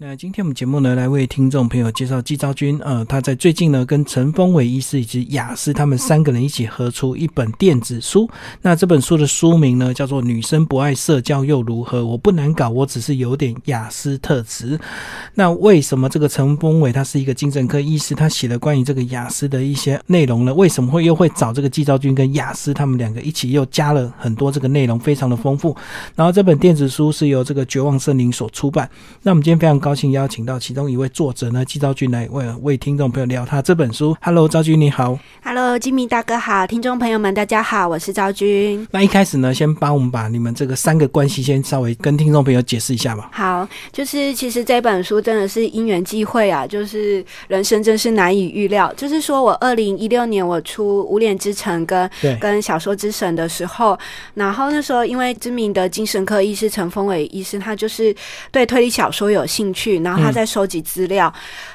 那今天我们节目呢，来为听众朋友介绍季昭君。呃，他在最近呢，跟陈峰伟医师以及雅思他们三个人一起合出一本电子书。那这本书的书名呢，叫做《女生不爱社交又如何？我不难搞，我只是有点雅思特质》。那为什么这个陈峰伟他是一个精神科医师，他写了关于这个雅思的一些内容呢？为什么会又会找这个季昭君跟雅思他们两个一起又加了很多这个内容，非常的丰富。然后这本电子书是由这个绝望森林所出版。那我们今天非常高。高兴邀请到其中一位作者呢，季昭君来为为听众朋友聊他这本书。Hello，昭君你好。Hello，金明大哥好，听众朋友们大家好，我是昭君。那一开始呢，先帮我们把你们这个三个关系先稍微跟听众朋友解释一下吧。好，就是其实这本书真的是因缘际会啊，就是人生真是难以预料。就是说我二零一六年我出《无脸之城》跟跟小说之神的时候，然后那时候因为知名的精神科医师陈峰伟医师，他就是对推理小说有兴趣。去，然后他在收集资料，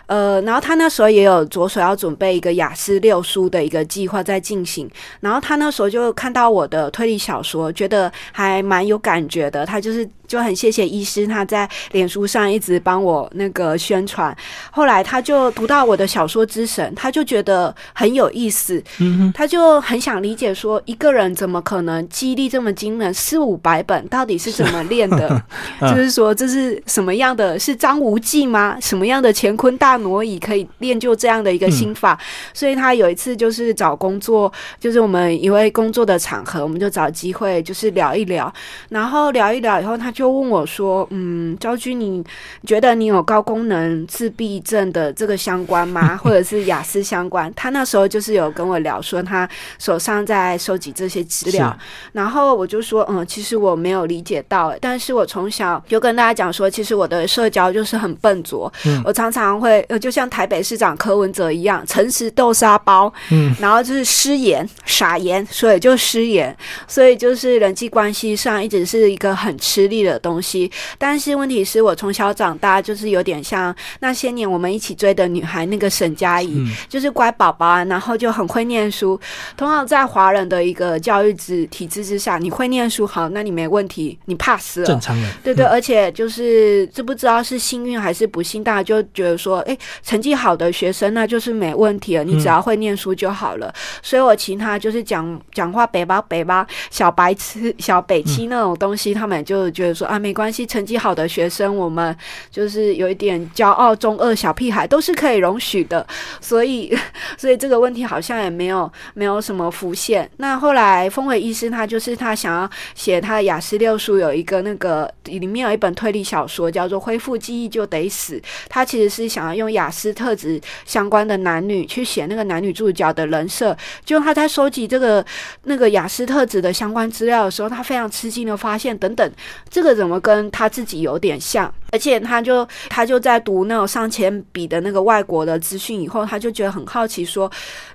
呃，然后他那时候也有着手要准备一个雅思六书的一个计划在进行，然后他那时候就看到我的推理小说，觉得还蛮有感觉的，他就是。就很谢谢医师，他在脸书上一直帮我那个宣传。后来他就读到我的小说之神，他就觉得很有意思，他就很想理解说，一个人怎么可能记忆力这么惊人，四五百本到底是怎么练的？就是说这是什么样的？是张无忌吗？什么样的乾坤大挪移可以练就这样的一个心法？所以他有一次就是找工作，就是我们一位工作的场合，我们就找机会就是聊一聊，然后聊一聊以后，他就。就问我说：“嗯，昭君，你觉得你有高功能自闭症的这个相关吗？或者是雅思相关？”他那时候就是有跟我聊说，他手上在收集这些资料。然后我就说：“嗯，其实我没有理解到，但是我从小就跟大家讲说，其实我的社交就是很笨拙。嗯我常常会，就像台北市长柯文哲一样，诚实豆沙包。嗯，然后就是失言、傻言，所以就失言。所以就是人际关系上一直是一个很吃力的。”的东西，但是问题是我从小长大就是有点像那些年我们一起追的女孩，那个沈佳宜，就是乖宝宝啊，然后就很会念书。通常在华人的一个教育制体制之下，你会念书好，那你没问题，你 pass 了，正常人。对对，而且就是知不知道是幸运还是不幸，大家就觉得说，哎，成绩好的学生那就是没问题了，你只要会念书就好了。所以我其他就是讲讲话北巴北巴小白痴小北七那种东西，他们就觉得说。啊，没关系，成绩好的学生，我们就是有一点骄傲，中二小屁孩都是可以容许的，所以，所以这个问题好像也没有没有什么浮现。那后来，峰伟医师他就是他想要写他的雅思六书，有一个那个里面有一本推理小说叫做《恢复记忆就得死》，他其实是想要用雅思特质相关的男女去写那个男女主角的人设。就他在收集这个那个雅思特质的相关资料的时候，他非常吃惊的发现，等等，这个。怎么跟他自己有点像？而且他就他就在读那种上千笔的那个外国的资讯以后，他就觉得很好奇，说，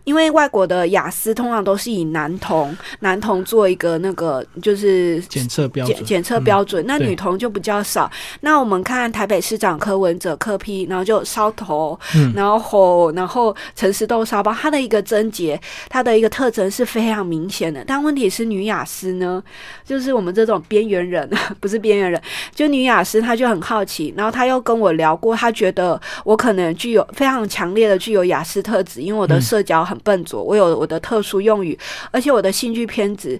因为外国的雅思通常都是以男童男童做一个那个就是检测标准检测标准，那女童就比较少。那我们看台北市长柯文哲柯批，然后就烧头，然后吼，然后诚实豆烧包，他的一个症结，他的一个特征是非常明显的。但问题是女雅思呢，就是我们这种边缘人，不是边缘人，就女雅思，她就很好奇。然后她又跟我聊过，她觉得我可能具有非常强烈的具有雅思特质，因为我的社交很笨拙，我有我的特殊用语，而且我的兴趣偏执。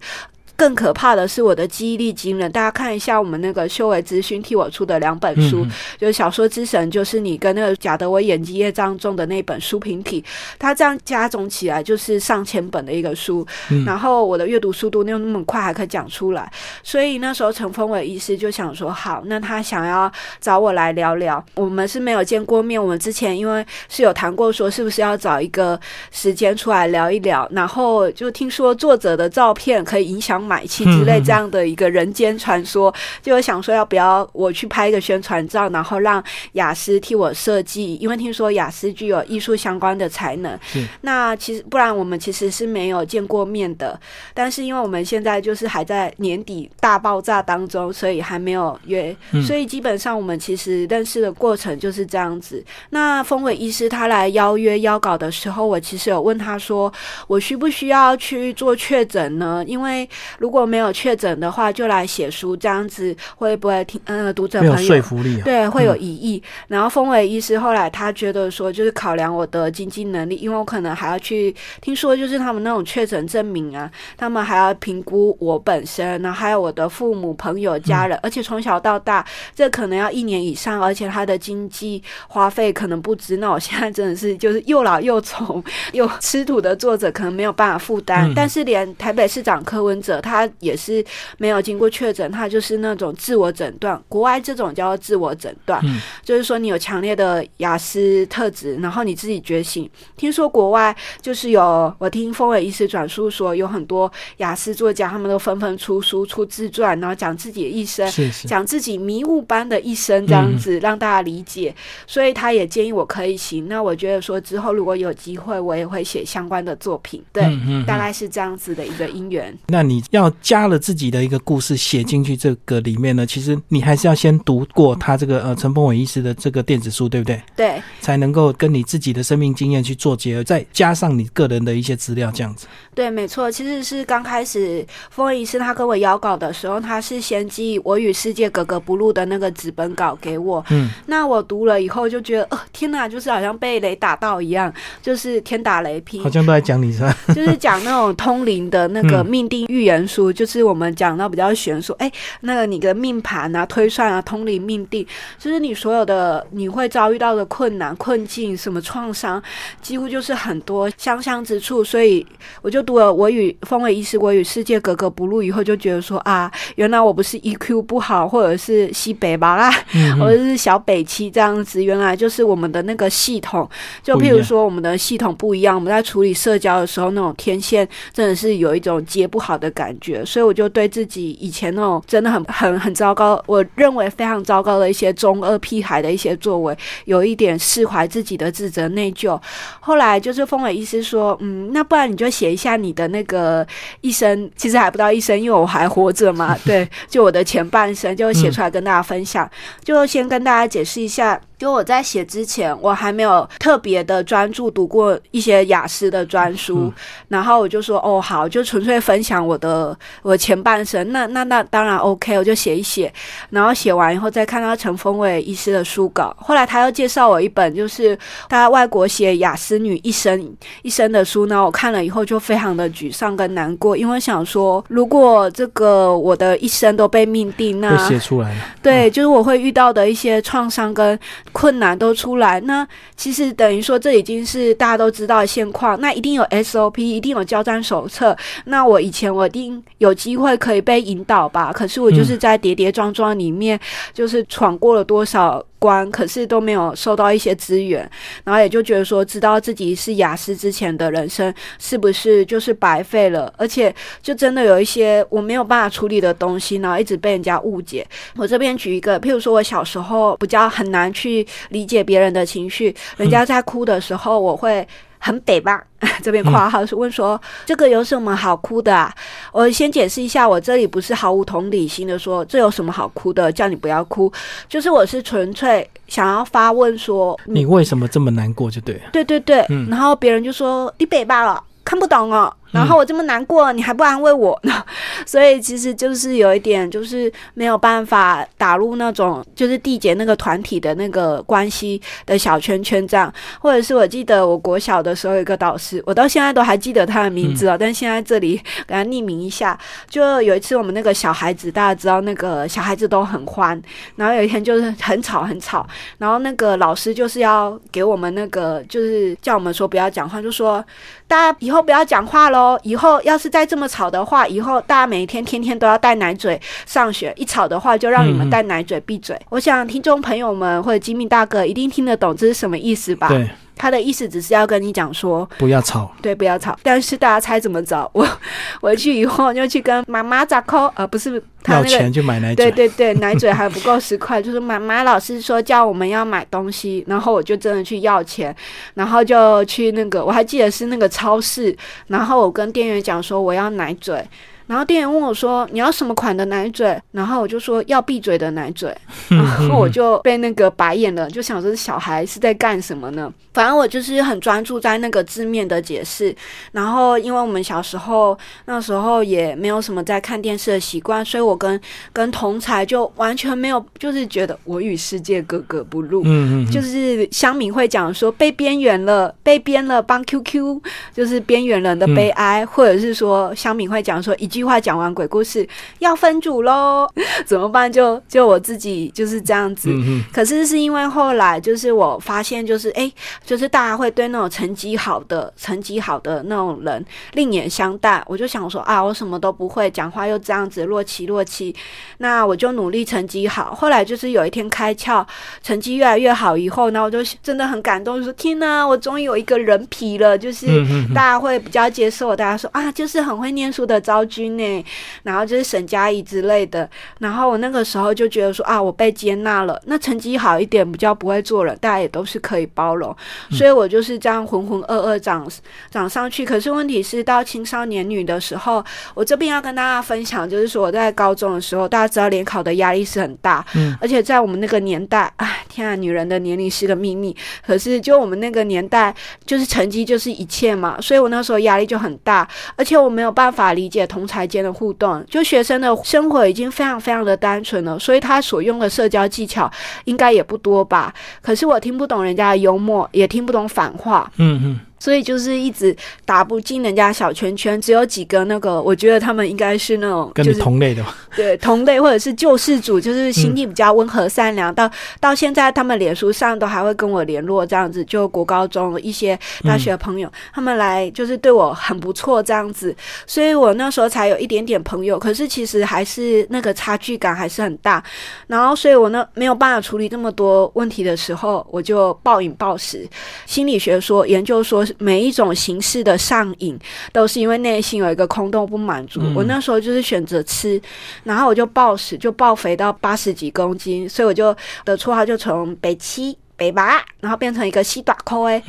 更可怕的是我的记忆力惊人，大家看一下我们那个修为资讯替我出的两本书，就是小说之神，就是你跟那个贾德威演技业障中的那本书评体，它这样加总起来就是上千本的一个书，然后我的阅读速度又那么快，还可以讲出来，所以那时候陈峰伟医师就想说，好，那他想要找我来聊聊，我们是没有见过面，我们之前因为是有谈过说是不是要找一个时间出来聊一聊，然后就听说作者的照片可以影响。买气之类这样的一个人间传说，就想说要不要我去拍一个宣传照，然后让雅思替我设计，因为听说雅思具有艺术相关的才能。那其实不然，我们其实是没有见过面的。但是因为我们现在就是还在年底大爆炸当中，所以还没有约。所以基本上我们其实认识的过程就是这样子。那风伟医师他来邀约邀稿的时候，我其实有问他说，我需不需要去做确诊呢？因为如果没有确诊的话，就来写书，这样子会不会听呃读者朋友说服力？对，会有疑义。然后风伟医师后来他觉得说，就是考量我的经济能力，因为我可能还要去听说，就是他们那种确诊证明啊，他们还要评估我本身，然后还有我的父母、朋友、家人，而且从小到大，这可能要一年以上，而且他的经济花费可能不止。那我现在真的是就是又老又丑 又吃土的作者，可能没有办法负担。但是连台北市长柯文哲，他也是没有经过确诊，他就是那种自我诊断。国外这种叫做自我诊断，就是说你有强烈的雅思特质，然后你自己觉醒。听说国外就是有，我听风伟医师转述说，有很多雅思作家，他们都纷纷出书、出自传，然后讲自己的一生，讲自己迷雾般的一生，这样子让大家理解。所以他也建议我可以行。那我觉得说之后如果有机会，我也会写相关的作品。对，大概是这样子的一个因缘。那你要加了自己的一个故事写进去这个里面呢？其实你还是要先读过他这个呃陈峰伟医师的这个电子书，对不对？对，才能够跟你自己的生命经验去做结合，再加上你个人的一些资料，这样子。对，没错。其实是刚开始峰伟医师他跟我邀稿的时候，他是先寄《我与世界格格不入》的那个纸本稿给我。嗯，那我读了以后就觉得，呃，天哪，就是好像被雷打到一样，就是天打雷劈。好像都在讲你是吧？就是讲那种通灵的那个命定预言书，就是我们讲到比较玄说，哎，那个你的命盘啊、推算啊、通灵命定，就是你所有的你会遭遇到的困难、困境、什么创伤，几乎就是很多相像之处。所以我就读了《我与风味医师》《我与世界格格不入》以后，就觉得说啊，原来我不是 EQ 不好，或者是西北吧啦，或者是小北七这样子，原来就是我们的那个系统。就譬如说，我们的系统不一样，我们在处理社交的时候，那种天线真的是有一种接不好的感觉，所以我就对自己以前那种真的很很很糟糕，我认为非常糟糕的一些中二屁孩的一些作为，有一点释怀自己的自责内疚。后来就是风伟医师说，嗯，那不然你就写一下你的那个一生，其实还不到一生，因为我还活着嘛，对，就我的前半生就写出来跟大家分享，就先跟大家解释一下。就我在写之前，我还没有特别的专注读过一些雅思的专书，然后我就说哦好，就纯粹分享我的我前半生。那那那当然 OK，我就写一写，然后写完以后再看到陈峰伟医师的书稿。后来他又介绍我一本，就是他外国写雅思女一生一生的书呢。我看了以后就非常的沮丧跟难过，因为想说如果这个我的一生都被命定，那写出来了，对，就是我会遇到的一些创伤跟。困难都出来，那其实等于说这已经是大家都知道的现况。那一定有 SOP，一定有交战手册。那我以前我一定有机会可以被引导吧？可是我就是在跌跌撞撞里面，就是闯过了多少。关可是都没有收到一些资源，然后也就觉得说，知道自己是雅思之前的人生是不是就是白费了？而且就真的有一些我没有办法处理的东西，然后一直被人家误解。我这边举一个，譬如说我小时候比较很难去理解别人的情绪，人家在哭的时候，我会。很北吧，这边括号是问说这个有什么好哭的啊？我先解释一下，我这里不是毫无同理心的说这有什么好哭的，叫你不要哭，就是我是纯粹想要发问说你为什么这么难过就对，对对对，然后别人就说你北吧了，看不懂哦。然后我这么难过，你还不安慰我呢，所以其实就是有一点，就是没有办法打入那种就是缔结那个团体的那个关系的小圈圈这样，或者是我记得我国小的时候有一个导师，我到现在都还记得他的名字哦，但现在这里给他匿名一下，就有一次我们那个小孩子，大家知道那个小孩子都很欢，然后有一天就是很吵很吵，然后那个老师就是要给我们那个就是叫我们说不要讲话，就说大家以后不要讲话了。以后要是再这么吵的话，以后大家每一天天天都要带奶嘴上学。一吵的话，就让你们带奶嘴闭嘴。我想听众朋友们或者吉米大哥一定听得懂这是什么意思吧？对。他的意思只是要跟你讲说，不要吵，对，不要吵。但是大家猜怎么着？我 回去以后就去跟妈妈咋扣，而不是要钱去买奶嘴。对对对，奶嘴还不够十块，就是妈妈老师说叫我们要买东西，然后我就真的去要钱，然后就去那个，我还记得是那个超市，然后我跟店员讲说我要奶嘴。然后店员问我说：“你要什么款的奶嘴？”然后我就说要闭嘴的奶嘴，然后我就被那个白眼了，就想说小孩是在干什么呢？反正我就是很专注在那个字面的解释。然后因为我们小时候那时候也没有什么在看电视的习惯，所以我跟跟同才就完全没有，就是觉得我与世界格格不入。嗯嗯，就是香敏会讲说被边缘了，被编了帮 QQ，就是边缘人的悲哀，或者是说香敏会讲说一句话讲完鬼故事要分组喽，怎么办？就就我自己就是这样子。可是是因为后来就是我发现，就是哎，就是大家会对那种成绩好的、成绩好的那种人另眼相待。我就想说啊，我什么都不会，讲话又这样子若齐若齐，那我就努力成绩好。后来就是有一天开窍，成绩越来越好以后，那我就真的很感动，说天哪，我终于有一个人皮了，就是大家会比较接受。大家说啊，就是很会念书的昭君呢，然后就是沈佳宜之类的。然后我那个时候就觉得说啊，我被接纳了。那成绩好一点，比较不会做人，大家也都是可以包容。所以我就是这样浑浑噩噩长长上去。可是问题是到青少年女的时候，我这边要跟大家分享，就是说我在高中的时候，大家知道联考的压力是很大，嗯，而且在我们那个年代，哎，天啊，女人的年龄是个秘密。可是就我们那个年代，就是成绩就是一切嘛，所以我那时候压力就很大，而且我没有办法理解同才台间的互动。就学生的生活已经非常非常的单纯了，所以他所用的社交技巧应该也不多吧。可是我听不懂人家的幽默，也听不懂反话。嗯嗯。所以就是一直打不进人家小圈圈，只有几个那个，我觉得他们应该是那种跟你同类的，对同类或者是救世主，就是心地比较温和善良。到到现在，他们脸书上都还会跟我联络，这样子。就国高中一些大学朋友，他们来就是对我很不错，这样子。所以我那时候才有一点点朋友，可是其实还是那个差距感还是很大。然后，所以我呢没有办法处理这么多问题的时候，我就暴饮暴食。心理学说研究说。每一种形式的上瘾，都是因为内心有一个空洞不满足。我那时候就是选择吃，然后我就暴食，就暴肥到八十几公斤，所以我就的绰号就从北七。北拔，然后变成一个西短扣哎，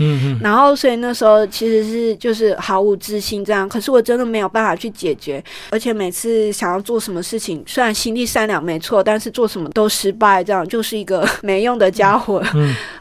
然后所以那时候其实是就是毫无自信这样，可是我真的没有办法去解决，而且每次想要做什么事情，虽然心地善良没错，但是做什么都失败，这样就是一个 没用的家伙，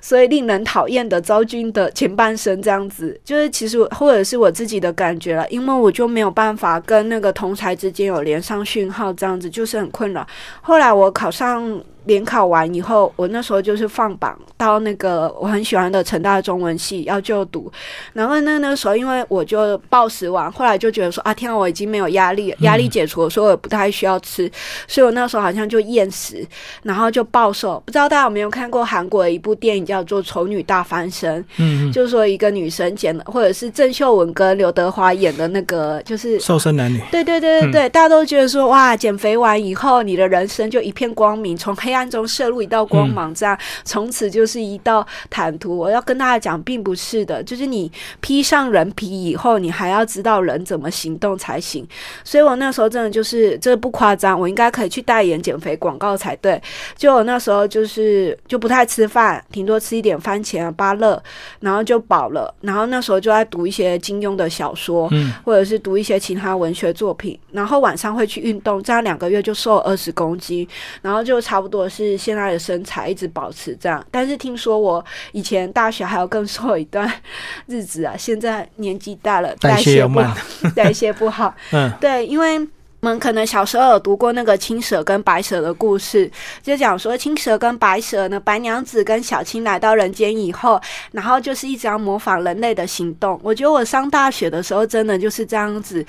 所以令人讨厌的昭君的前半生这样子，就是其实或者是我自己的感觉了，因为我就没有办法跟那个同才之间有连上讯号，这样子就是很困扰。后来我考上。联考完以后，我那时候就是放榜到那个我很喜欢的成大中文系要就读，然后那那个时候因为我就暴食完，后来就觉得说啊天啊，我已经没有压力，压力解除了，所以我不太需要吃，所以我那时候好像就厌食，然后就暴瘦。不知道大家有没有看过韩国的一部电影叫做《丑女大翻身》？嗯，就是说一个女生减了，或者是郑秀文跟刘德华演的那个，就是瘦身男女。对对对对对，大家都觉得说哇，减肥完以后你的人生就一片光明，从黑暗。暗中射入一道光芒，这样从此就是一道坦途。我要跟大家讲，并不是的，就是你披上人皮以后，你还要知道人怎么行动才行。所以我那时候真的就是，这不夸张，我应该可以去代言减肥广告才对。就我那时候就是就不太吃饭，顶多吃一点番茄啊、芭乐，然后就饱了。然后那时候就在读一些金庸的小说，或者是读一些其他文学作品。然后晚上会去运动，这样两个月就瘦二十公斤，然后就差不多。是现在的身材一直保持这样，但是听说我以前大学还有更瘦一段日子啊，现在年纪大了，代谢不好，代谢不好。嗯，对，因为。我们可能小时候有读过那个青蛇跟白蛇的故事，就讲说青蛇跟白蛇呢，白娘子跟小青来到人间以后，然后就是一直要模仿人类的行动。我觉得我上大学的时候真的就是这样子，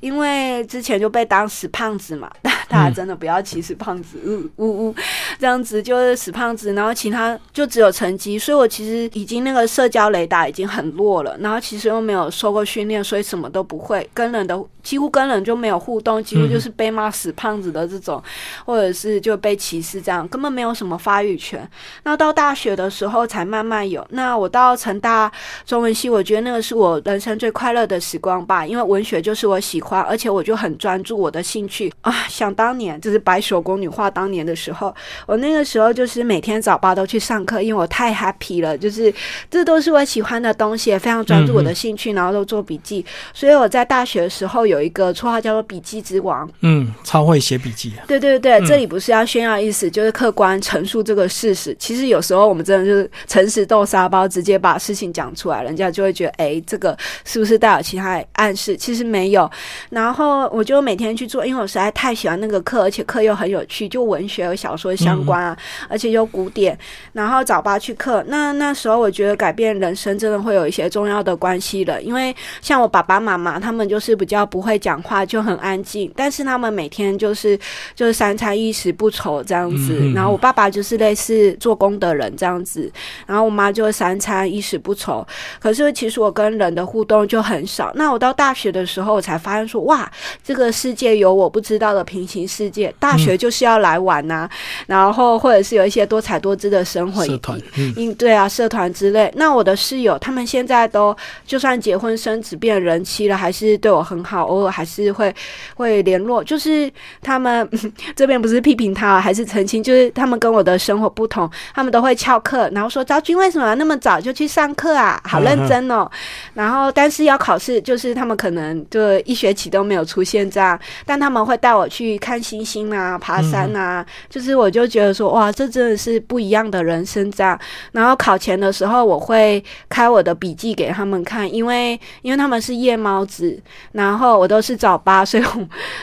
因为之前就被当死胖子嘛，大家真的不要歧视胖子，呜呜呜，这样子就是死胖子，然后其他就只有成绩，所以我其实已经那个社交雷达已经很弱了，然后其实又没有受过训练，所以什么都不会，跟人的几乎跟人就没有互动。几乎就是被骂死胖子的这种，或者是就被歧视这样，根本没有什么发育权。那到大学的时候才慢慢有。那我到成大中文系，我觉得那个是我人生最快乐的时光吧，因为文学就是我喜欢，而且我就很专注我的兴趣 啊。想当年就是白手宫女画当年的时候，我那个时候就是每天早八都去上课，因为我太 happy 了，就是这都是我喜欢的东西，也非常专注我的兴趣，然后都做笔记。所以我在大学的时候有。有一个绰号叫做“笔记之王”。嗯，超会写笔记。对对对，这里不是要炫耀意思，就是客观陈述这个事实。其实有时候我们真的就是诚实豆沙包，直接把事情讲出来，人家就会觉得，哎，这个是不是带有其他暗示？其实没有。然后我就每天去做，因为我实在太喜欢那个课，而且课又很有趣，就文学和小说相关啊，而且又古典。然后早八去课，那那时候我觉得改变人生真的会有一些重要的关系了，因为像我爸爸妈妈他们就是比较不会讲话，就很安静，但是他们每天就是就是三餐衣食不愁这样子。然后我爸爸就是类似做工的人这样子，然后我妈就三餐衣食不愁。可是其实我跟人的互动就很少。那我到大学的时候，我才发现说，哇，这个世界有我不知道的平行世界。大学就是要来玩呐，然后或者是有一些多彩多姿的生活。社团，嗯，对啊，社团之类。那我的室友他们现在都就算结婚生子变人妻了，还是对我很好，偶尔还是会会联络。就是他们 这边不是批评他，还是澄清，就是他们跟我的生活不同，他们都会翘课，然后说昭君为什么那么早就去上课啊？好认真哦。然后但是要考试，就是他们可能就一学期都没有出现这样，但他们会带我去看星星啊，爬山啊。就是我就觉得说，哇，这真的是不一样的人生。这样，然后考前的时候，我会开我的笔记给他们看，因为因为他们是夜猫子，然后我都是早八，所以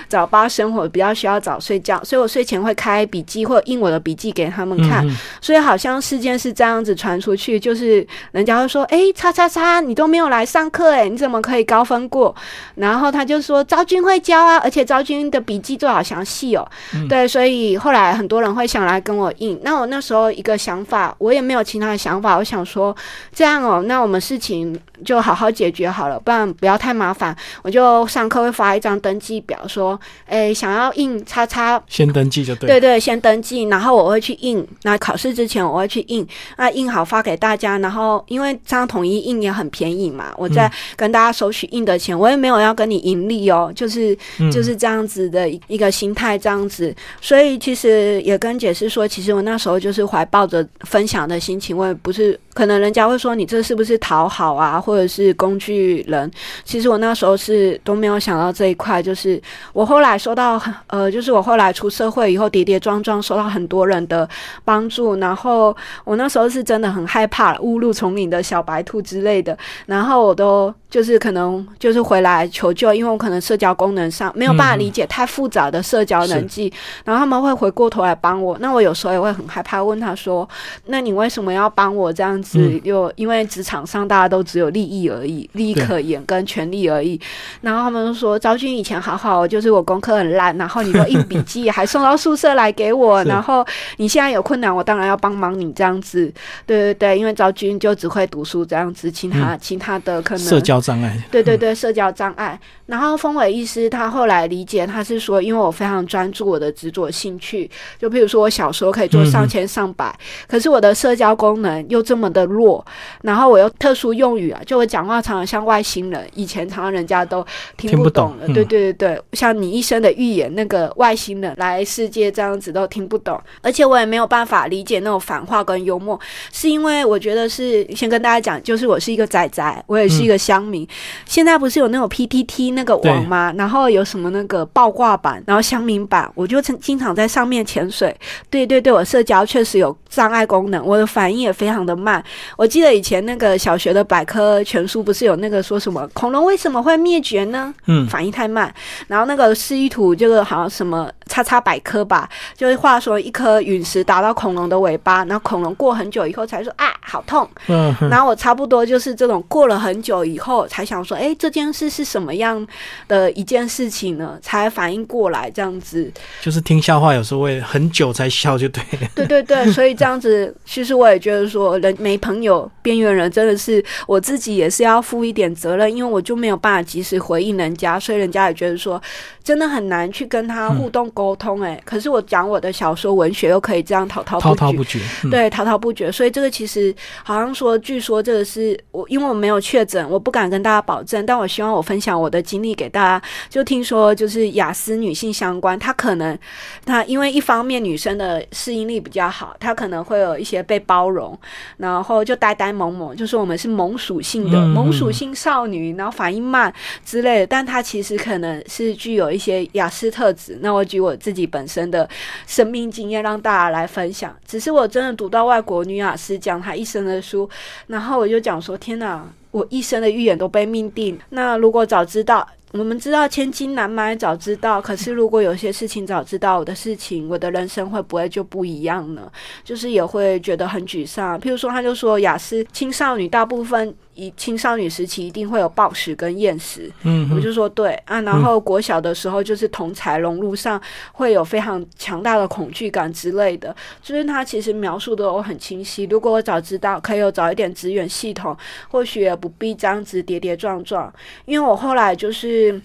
早八生活比较需要早睡觉，所以我睡前会开笔记或印我的笔记给他们看，所以好像事件是这样子传出去，就是人家会说，哎，叉叉叉，你都没有来上课，哎，你怎么可以高分过？然后他就说，昭君会教啊，而且昭君的笔记做好详细哦，对，所以后来很多人会想来跟我印，那我那时候一个想法。我也没有其他的想法，我想说这样哦，那我们事情就好好解决好了，不然不要太麻烦。我就上课会发一张登记表，说，哎，想要印叉叉，先登记就对。对对，先登记，然后我会去印。那考试之前我会去印，那印好发给大家。然后因为这样统一印也很便宜嘛，我在跟大家收取印的钱，我也没有要跟你盈利哦，就是就是这样子的一个心态，这样子。所以其实也跟解释说，其实我那时候就是怀抱着分。分享的心情，我也不是可能人家会说你这是不是讨好啊，或者是工具人？其实我那时候是都没有想到这一块。就是我后来收到，呃，就是我后来出社会以后，跌跌撞撞收到很多人的帮助。然后我那时候是真的很害怕误入丛林的小白兔之类的。然后我都就是可能就是回来求救，因为我可能社交功能上没有办法理解太复杂的社交人际。然后他们会回过头来帮我。那我有时候也会很害怕，问他说。那你为什么要帮我这样子？又因为职场上大家都只有利益而已，利益可言跟权利而已。然后他们说昭君以前好好，就是我功课很烂，然后你都印笔记，还送到宿舍来给我。然后你现在有困难，我当然要帮忙你这样子。对对对，因为昭君就只会读书这样子，其他其他的可能社交障碍。对对对，社交障碍。然后风伟医师他后来理解，他是说，因为我非常专注我的执着兴趣，就比如说我小时候可以做上千上百，可是我的社交功能又这么的弱，然后我又特殊用语啊，就我讲话常常像外星人，以前常常人家都听不懂了。对对对对，像你一生的预言，那个外星人来世界这样子都听不懂，而且我也没有办法理解那种反话跟幽默，是因为我觉得是先跟大家讲，就是我是一个仔仔，我也是一个乡民。现在不是有那种 PTT 那个网吗？然后有什么那个爆挂版，然后乡民版，我就经经常在上面潜水。对对对，我社交确实有障碍功能，我的反应也非常的慢。我记得以前那个小学的百科全书不是有那个说什么恐龙为什么会灭绝呢？嗯，反应太慢。然后那个示意图就是好像什么叉叉百科吧，就是话说一颗陨石打到恐龙的尾巴，然后恐龙过很久以后才说啊好痛。嗯，然后我差不多就是这种过了很久以后才想说，哎，这件事是什么样？的一件事情呢，才反应过来这样子，就是听笑话有时候会很久才笑，就 对。对对对，所以这样子，其实我也觉得说，人没朋友，边缘人真的是我自己也是要负一点责任，因为我就没有办法及时回应人家，所以人家也觉得说，真的很难去跟他互动沟通。哎，可是我讲我的小说文学又可以这样滔滔滔滔不绝，对，滔滔不绝。所以这个其实好像说，据说这个是我，因为我没有确诊，我不敢跟大家保证，但我希望我分享我的经历给大。家。就听说，就是雅思女性相关，她可能，她因为一方面女生的适应力比较好，她可能会有一些被包容，然后就呆呆萌萌，就是我们是萌属性的萌属性少女，然后反应慢之类的。但她其实可能是具有一些雅思特质。那我举我自己本身的生命经验让大家来分享。只是我真的读到外国女雅思讲她一生的书，然后我就讲说：天哪，我一生的预言都被命定。那如果早知道。我们知道千金难买早知道，可是如果有些事情早知道我的事情，我的人生会不会就不一样呢？就是也会觉得很沮丧。譬如说，他就说雅思青少女大部分。以青少女时期一定会有暴食跟厌食，嗯，我就说对啊，然后国小的时候就是同才融入上会有非常强大的恐惧感之类的，就是他其实描述的我很清晰。如果我早知道，可以有早一点资源系统，或许也不必这样子跌跌撞撞。因为我后来就是。是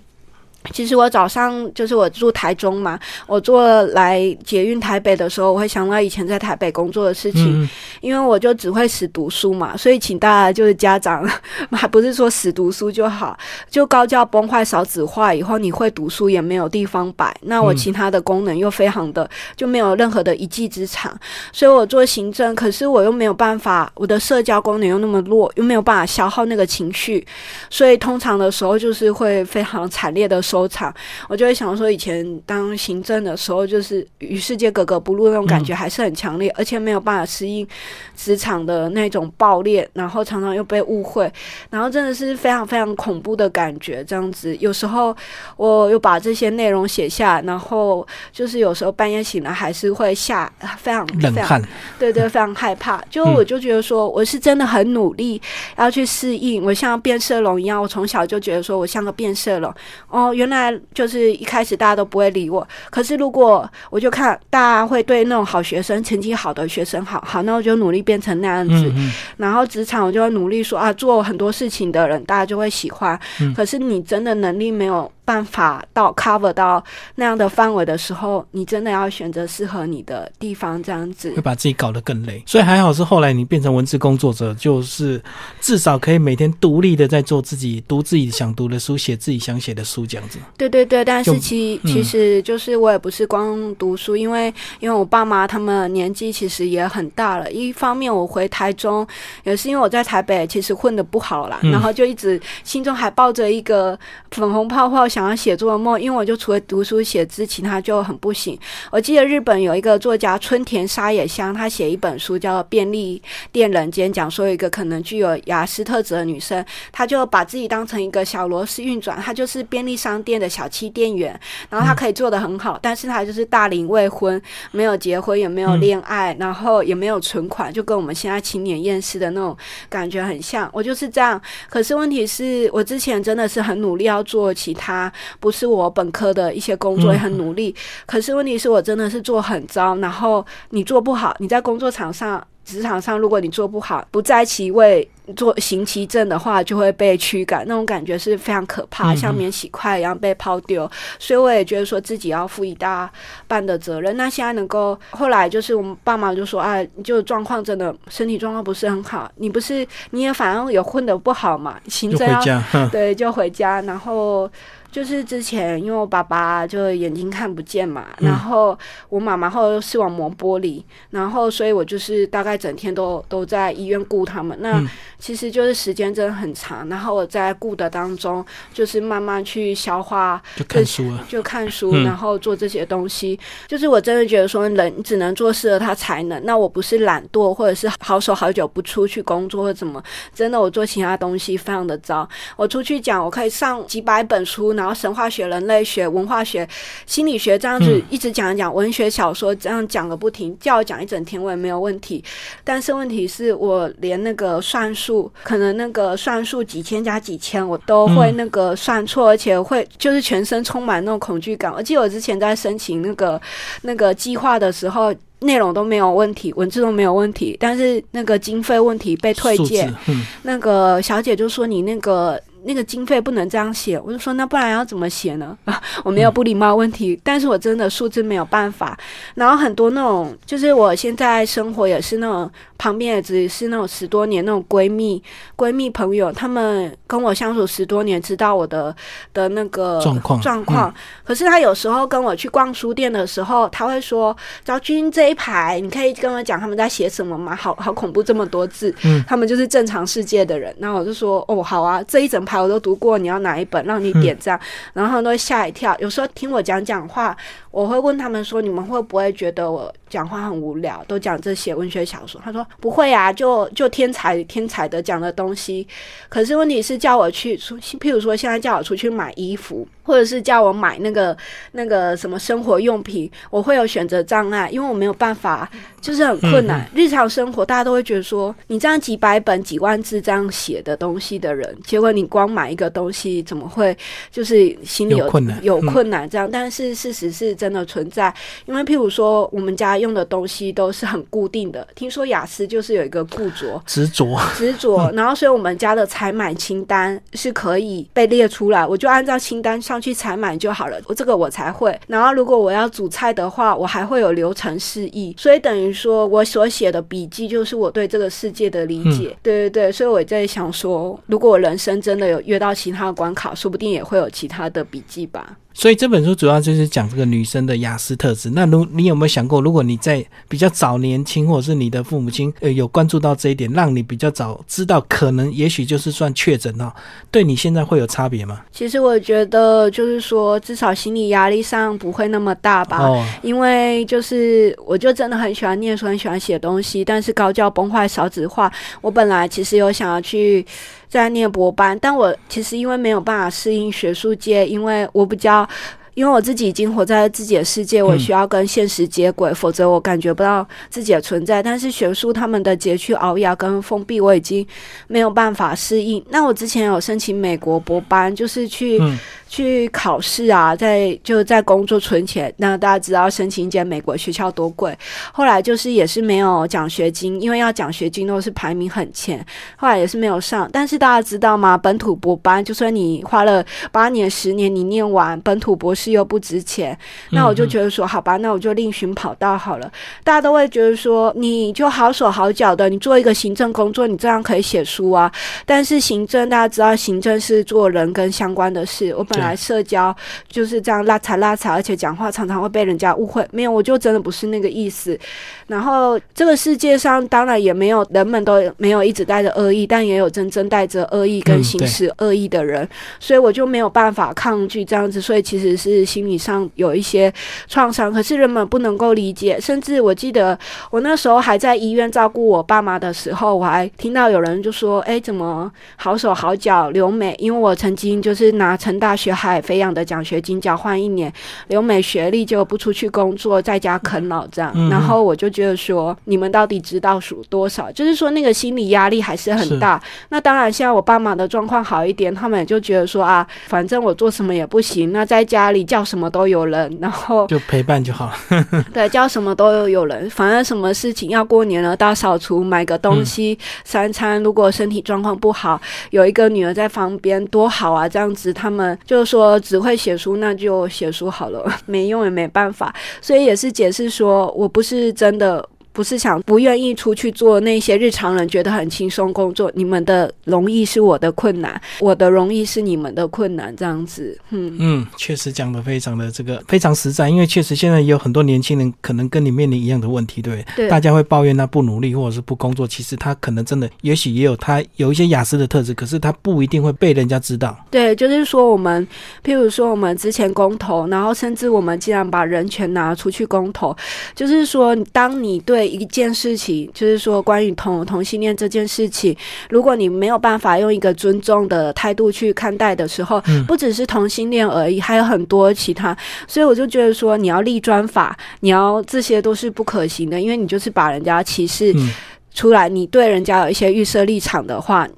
其实我早上就是我住台中嘛，我坐来捷运台北的时候，我会想到以前在台北工作的事情，因为我就只会死读书嘛，所以请大家就是家长，还 不是说死读书就好，就高教崩坏少子化以后，你会读书也没有地方摆，那我其他的功能又非常的就没有任何的一技之长，所以我做行政，可是我又没有办法，我的社交功能又那么弱，又没有办法消耗那个情绪，所以通常的时候就是会非常惨烈的收场，我就会想说，以前当行政的时候，就是与世界格格不入那种感觉还是很强烈，而且没有办法适应职场的那种暴烈，然后常常又被误会，然后真的是非常非常恐怖的感觉。这样子，有时候我又把这些内容写下，然后就是有时候半夜醒来还是会吓，非常冷汗，对对，非常害怕。就我就觉得说，我是真的很努力要去适应，我像变色龙一样，我从小就觉得说我像个变色龙。哦，原来就是一开始大家都不会理我，可是如果我就看大家会对那种好学生、成绩好的学生好好，那我就努力变成那样子。然后职场我就会努力说啊，做很多事情的人大家就会喜欢。可是你真的能力没有。办法到 cover 到那样的范围的时候，你真的要选择适合你的地方，这样子会把自己搞得更累。所以还好是后来你变成文字工作者，就是至少可以每天独立的在做自己读自己想读的书，写自己想写的书这样子。对对对，但是其其实就是我也不是光读书，因为因为我爸妈他们年纪其实也很大了。一方面我回台中也是因为我在台北其实混的不好啦，然后就一直心中还抱着一个粉红泡泡。想要写作的梦，因为我就除了读书写字，其他就很不行。我记得日本有一个作家春田沙野香，他写一本书叫《便利店人间》，讲说一个可能具有雅思特质的女生，她就把自己当成一个小螺丝运转，她就是便利商店的小七店员，然后她可以做的很好，但是她就是大龄未婚，没有结婚，也没有恋爱，然后也没有存款，就跟我们现在青年厌世的那种感觉很像。我就是这样，可是问题是我之前真的是很努力要做其他。不是我本科的一些工作也很努力，可是问题是我真的是做很糟，然后你做不好，你在工作场上、职场上，如果你做不好，不在其位做行其正的话，就会被驱赶，那种感觉是非常可怕，像免洗筷一样被抛丢。所以我也觉得说自己要负一大半的责任。那现在能够后来就是我们爸妈就说啊，就状况真的身体状况不是很好，你不是你也反正也混的不好嘛，行政要对就回家，然后。就是之前，因为我爸爸就眼睛看不见嘛，然后我妈妈后视网膜剥离，然后所以我就是大概整天都都在医院顾他们。那其实就是时间真的很长，然后我在顾的当中，就是慢慢去消化，就看书，就看书，然后做这些东西。就是我真的觉得说，人只能做适合他才能。那我不是懒惰，或者是好手好脚不出去工作或怎么，真的我做其他东西非常的糟。我出去讲，我可以上几百本书，然后。然后神话学、人类学、文化学、心理学这样子一直讲一讲，文学小说这样讲个不停，叫我讲一整天我也没有问题。但是问题是我连那个算术，可能那个算术几千加几千，我都会那个算错，而且会就是全身充满那种恐惧感。我记得我之前在申请那个那个计划的时候，内容都没有问题，文字都没有问题，但是那个经费问题被退件，那个小姐就说你那个。那个经费不能这样写，我就说那不然要怎么写呢？我没有不礼貌问题，但是我真的数字没有办法。然后很多那种，就是我现在生活也是那种。旁边也只是那种十多年那种闺蜜、闺蜜朋友，他们跟我相处十多年，知道我的的那个状况状况。可是他有时候跟我去逛书店的时候，他会说：“昭君这一排，你可以跟我讲他们在写什么吗？”好好恐怖，这么多字。嗯，他们就是正常世界的人。那我就说：“哦，好啊，这一整排。”牌我都读过，你要哪一本让你点这样，然后都会吓一跳。有时候听我讲讲话，我会问他们说，你们会不会觉得我讲话很无聊，都讲这些文学小说？他说不会啊，就就天才天才的讲的东西。可是问题是叫我去出，譬如说现在叫我出去买衣服。或者是叫我买那个那个什么生活用品，我会有选择障碍，因为我没有办法，就是很困难。日常生活大家都会觉得说，你这样几百本几万字这样写的东西的人，结果你光买一个东西，怎么会就是心里有困难？有困难这样，但是事实是真的存在。因为譬如说，我们家用的东西都是很固定的。听说雅思就是有一个固着、执着、执着，然后所以我们家的采买清单是可以被列出来，我就按照清单上。去采买就好了，我这个我才会。然后如果我要煮菜的话，我还会有流程示意，所以等于说我所写的笔记就是我对这个世界的理解。对对对，所以我在想说，如果我人生真的有遇到其他的关卡，说不定也会有其他的笔记吧。所以这本书主要就是讲这个女生的雅思特质。那如你有没有想过，如果你在比较早年轻，或者是你的父母亲呃有关注到这一点，让你比较早知道，可能也许就是算确诊哦，对你现在会有差别吗？其实我觉得就是说，至少心理压力上不会那么大吧。哦。因为就是我就真的很喜欢念书，很喜欢写东西，但是高教崩坏少子化，我本来其实有想要去。在念博班，但我其实因为没有办法适应学术界，因为我比较，因为我自己已经活在自己的世界，我需要跟现实接轨，否则我感觉不到自己的存在。但是学术他们的拮据、熬牙跟封闭，我已经没有办法适应。那我之前有申请美国博班，就是去。去考试啊，在就在工作存钱。那大家知道申请一间美国学校多贵？后来就是也是没有奖学金，因为要奖学金都是排名很前。后来也是没有上。但是大家知道吗？本土博班，就算你花了八年、十年，你念完本土博士又不值钱。那我就觉得说，好吧，那我就另寻跑道好了。大家都会觉得说，你就好手好脚的，你做一个行政工作，你这样可以写书啊。但是行政，大家知道，行政是做人跟相关的事。我本来社交就是这样拉踩拉踩，而且讲话常常会被人家误会。没有，我就真的不是那个意思。然后这个世界上当然也没有人们都没有一直带着恶意，但也有真正带着恶意跟行使恶意的人。所以我就没有办法抗拒这样子，所以其实是心理上有一些创伤。可是人们不能够理解，甚至我记得我那时候还在医院照顾我爸妈的时候，我还听到有人就说：“哎，怎么好手好脚留美？”因为我曾经就是拿成大学海飞扬的奖学金交换一年留美学历，就不出去工作，在家啃老这样。然后我就觉得说，你们到底知道数多少？就是说那个心理压力还是很大。那当然，现在我爸妈的状况好一点，他们也就觉得说啊，反正我做什么也不行，那在家里叫什么都有人，然后就陪伴就好。对，叫什么都有有人，反正什么事情要过年了，大扫除，买个东西，三餐如果身体状况不好，有一个女儿在旁边多好啊！这样子，他们就是说。只会写书，那就写书好了，没用也没办法，所以也是解释说我不是真的。不是想不愿意出去做那些日常人觉得很轻松工作，你们的容易是我的困难，我的容易是你们的困难，这样子。嗯嗯，确实讲的非常的这个非常实在，因为确实现在也有很多年轻人可能跟你面临一样的问题，对对？大家会抱怨他不努力或者是不工作，其实他可能真的也许也有他有一些雅思的特质，可是他不一定会被人家知道。对，就是说我们，譬如说我们之前公投，然后甚至我们既然把人权拿出去公投，就是说当你对一件事情，就是说关于同同性恋这件事情，如果你没有办法用一个尊重的态度去看待的时候，不只是同性恋而已，还有很多其他，所以我就觉得说，你要立专法，你要这些都是不可行的，因为你就是把人家歧视出来，你对人家有一些预设立场的话。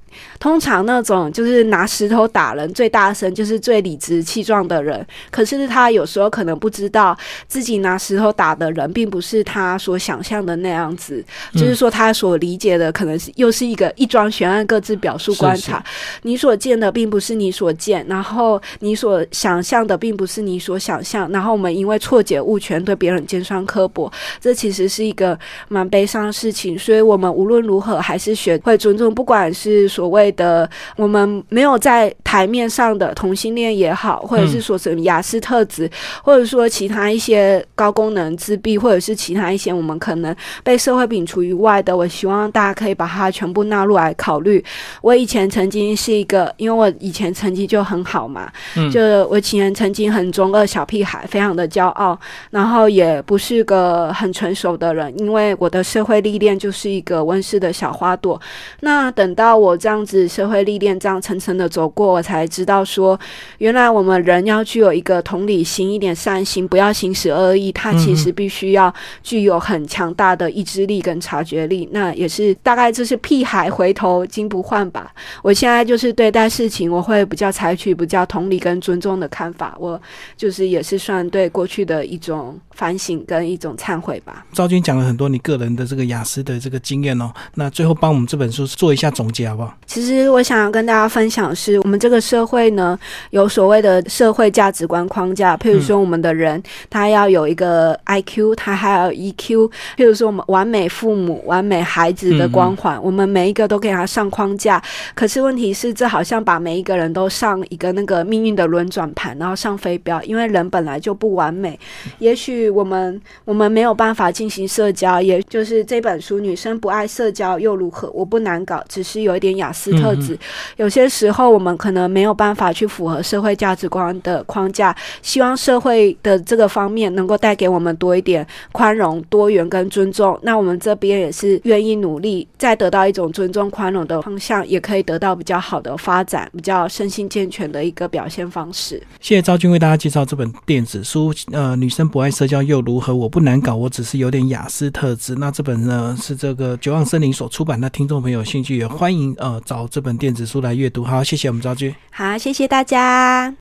通常那种就是拿石头打人最大声，就是最理直气壮的人。可是他有时候可能不知道自己拿石头打的人，并不是他所想象的那样子。就是说，他所理解的可能是又是一个一桩悬案，各自表述观察。你所见的并不是你所见，然后你所想象的并不是你所想象。然后我们因为错解误权，对别人尖酸刻薄，这其实是一个蛮悲伤的事情。所以我们们无论如何还是学会尊重，不管是所谓的我们没有在台面上的同性恋也好，或者是说什么雅思特质，或者说其他一些高功能自闭，或者是其他一些我们可能被社会摒除于外的，我希望大家可以把它全部纳入来考虑。我以前曾经是一个，因为我以前成绩就很好嘛，就我以前曾经很中二小屁孩，非常的骄傲，然后也不是个很成熟的人，因为我的社会历练就是一个温室的小花朵。那等到我这样子社会历练这样层层的走过，我才知道说，原来我们人要具有一个同理心，一点善心，不要行使恶意，他其实必须要具有很强大的意志力跟察觉力。那也是大概就是屁孩回头金不换吧。我现在就是对待事情，我会比较采取比较同理跟尊重的看法。我就是也是算对过去的一种反省跟一种忏悔吧。赵军讲了很多你个人的这个雅思的这个经验哦，那最后帮我们这本书做一下总结好不好？其实我想要跟大家分享的是，我们这个社会呢，有所谓的社会价值观框架，譬如说我们的人他要有一个 I Q，他还要 E Q，譬如说我们完美父母、完美孩子的光环，我们每一个都给他上框架。可是问题是，这好像把每一个人都上一个那个命运的轮转盘，然后上飞镖，因为人本来就不完美。也许我们我们没有办法进行社交，也就是这本书《女生不爱社交又如何》，我不难搞，只是有一点雅思特质。有些时候我们可能没有办法去符合社会价值观的框架，希望社会的这个方面能够带给我们多一点宽容、多元跟尊重。那我们这边也是愿意努力，再得到一种尊重、宽容的方向，也可以得到比较好的发展，比较身心健全的一个表现方式。谢谢昭君为大家介绍这本电子书，呃，女生不爱社交又如何？我不难搞，我只是有点雅思特质。那这本呢是这个九望森林所出版，的听众朋友有兴趣也欢迎呃找这本电子书来阅读。好，谢谢我们昭君。好，谢谢大家。